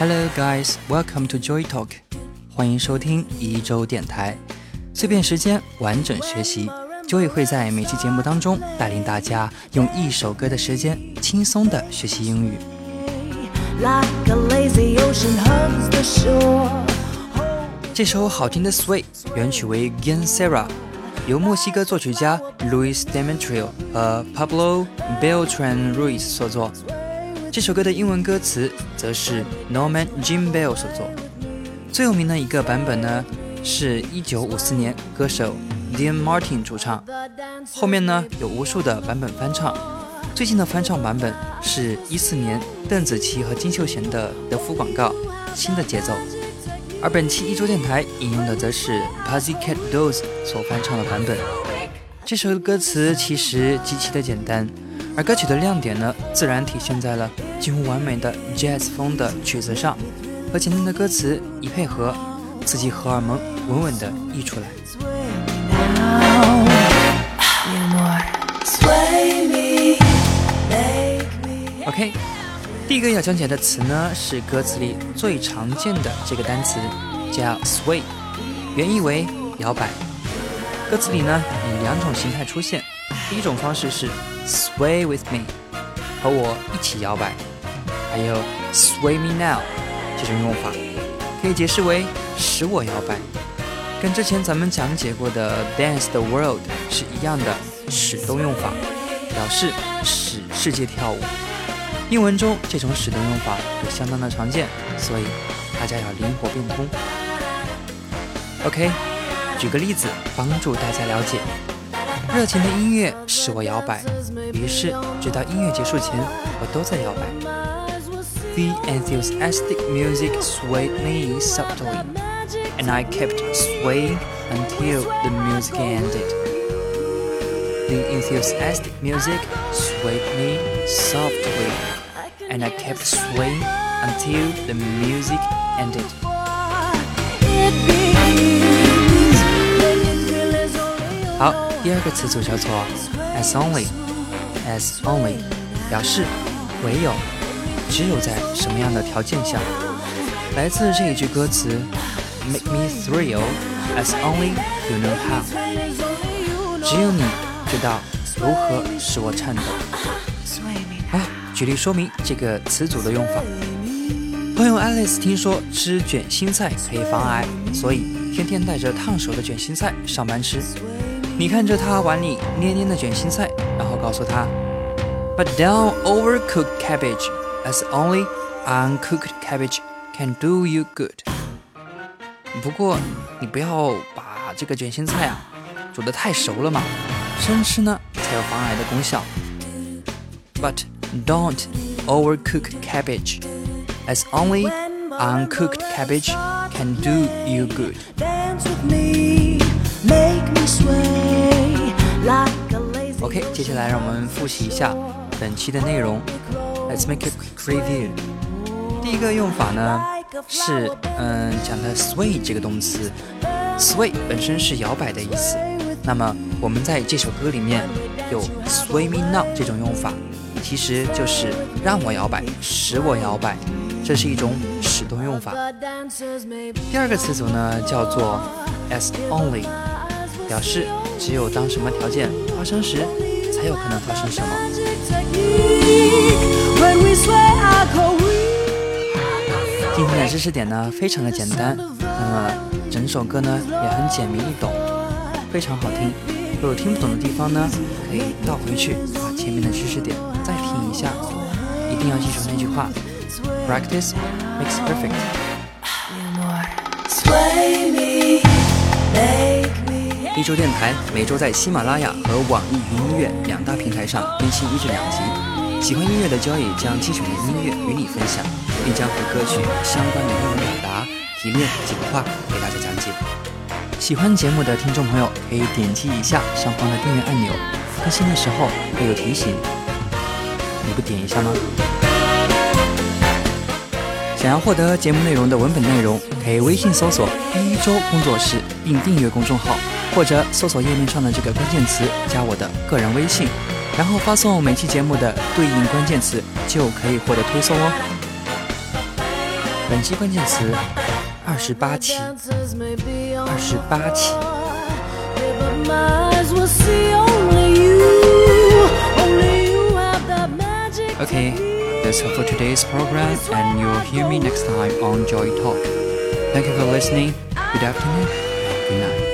Hello guys, welcome to Joy Talk，欢迎收听一周电台，碎片时间完整学习。Joy 会在每期节目当中带领大家用一首歌的时间轻松的学习英语。这首好听的《Sway》原曲为 Gian Sara，由墨西哥作曲家 Luis Demetrio 和 Pablo Beltran Ruiz 所作。这首歌的英文歌词则是 Norman Jim Bell 所作。最有名的一个版本呢，是一九五四年歌手 Dean Martin 主唱。后面呢有无数的版本翻唱。最近的翻唱版本是一四年邓紫棋和金秀贤的德芙广告《新的节奏》。而本期一周电台引用的则是 Pussycat Dolls 所翻唱的版本。这首歌词其实极其的简单。而歌曲的亮点呢，自然体现在了几乎完美的 jazz 风的曲子上，和简单的歌词一配合，刺激荷尔蒙稳稳地溢出来。OK，第一个要讲解的词呢，是歌词里最常见的这个单词，叫 sway，原意为摇摆。歌词里呢，以两种形态出现，第一种方式是。Sway with me，和我一起摇摆。还有 Sway me now 这种用法，可以解释为使我摇摆，跟之前咱们讲解过的 Dance the world 是一样的使动用法，表示使世界跳舞。英文中这种使动用法也相当的常见，所以大家要灵活变通。OK，举个例子帮助大家了解。热情的音乐使我摇摆，于是直到音乐结束前，我都在摇摆。The enthusiastic music swayed me softly, and I kept swaying until the music ended. The enthusiastic music swayed me softly, and I kept swaying until the music ended. 好。第二个词组叫做 as only，as only 表示唯有、只有在什么样的条件下。来自这一句歌词，Make me thrill as only you know how。只有你知道如何使我颤抖。好，举例说明这个词组的用法。朋友 Alice 听说吃卷心菜可以防癌，所以天天带着烫手的卷心菜上班吃。你看着他碗里黏黏的卷心菜，然后告诉他：“But don't overcook cabbage, as only uncooked cabbage can do you good。”不过你不要把这个卷心菜啊煮得太熟了嘛，生吃呢才有防癌的功效。But don't overcook cabbage, as only uncooked cabbage can do you good. OK，接下来让我们复习一下本期的内容。Let's make a quick review。第一个用法呢是，嗯，讲的 sway 这个动词。sway 本身是摇摆的意思。那么我们在这首歌里面有 sway me now 这种用法，其实就是让我摇摆，使我摇摆，这是一种使动用法。第二个词组呢叫做 as only。表示只有当什么条件发生时，才有可能发生什么。今天的知识点呢，非常的简单，那么整首歌呢也很简明易懂，非常好听。如果有听不懂的地方呢，可以倒回去把前面的知识点再听一下。一定要记住那句话：Practice makes perfect。一周电台每周在喜马拉雅和网易云音乐两大平台上更新一至两集。喜欢音乐的交易将精选的音乐与你分享，并将和歌曲相关的英文表达提炼简化给大家讲解。喜欢节目的听众朋友可以点击一下上方的订阅按钮，更新的时候会有提醒。你不点一下吗？想要获得节目内容的文本内容，可以微信搜索“一周工作室”并订阅公众号。或者搜索页面上的这个关键词，加我的个人微信，然后发送每期节目的对应关键词，就可以获得推送哦。本期关键词：二十八期，二十八期。OK that's all for today's program, and you'll hear me next time on Joy Talk. Thank you for listening. Good afternoon. Good night.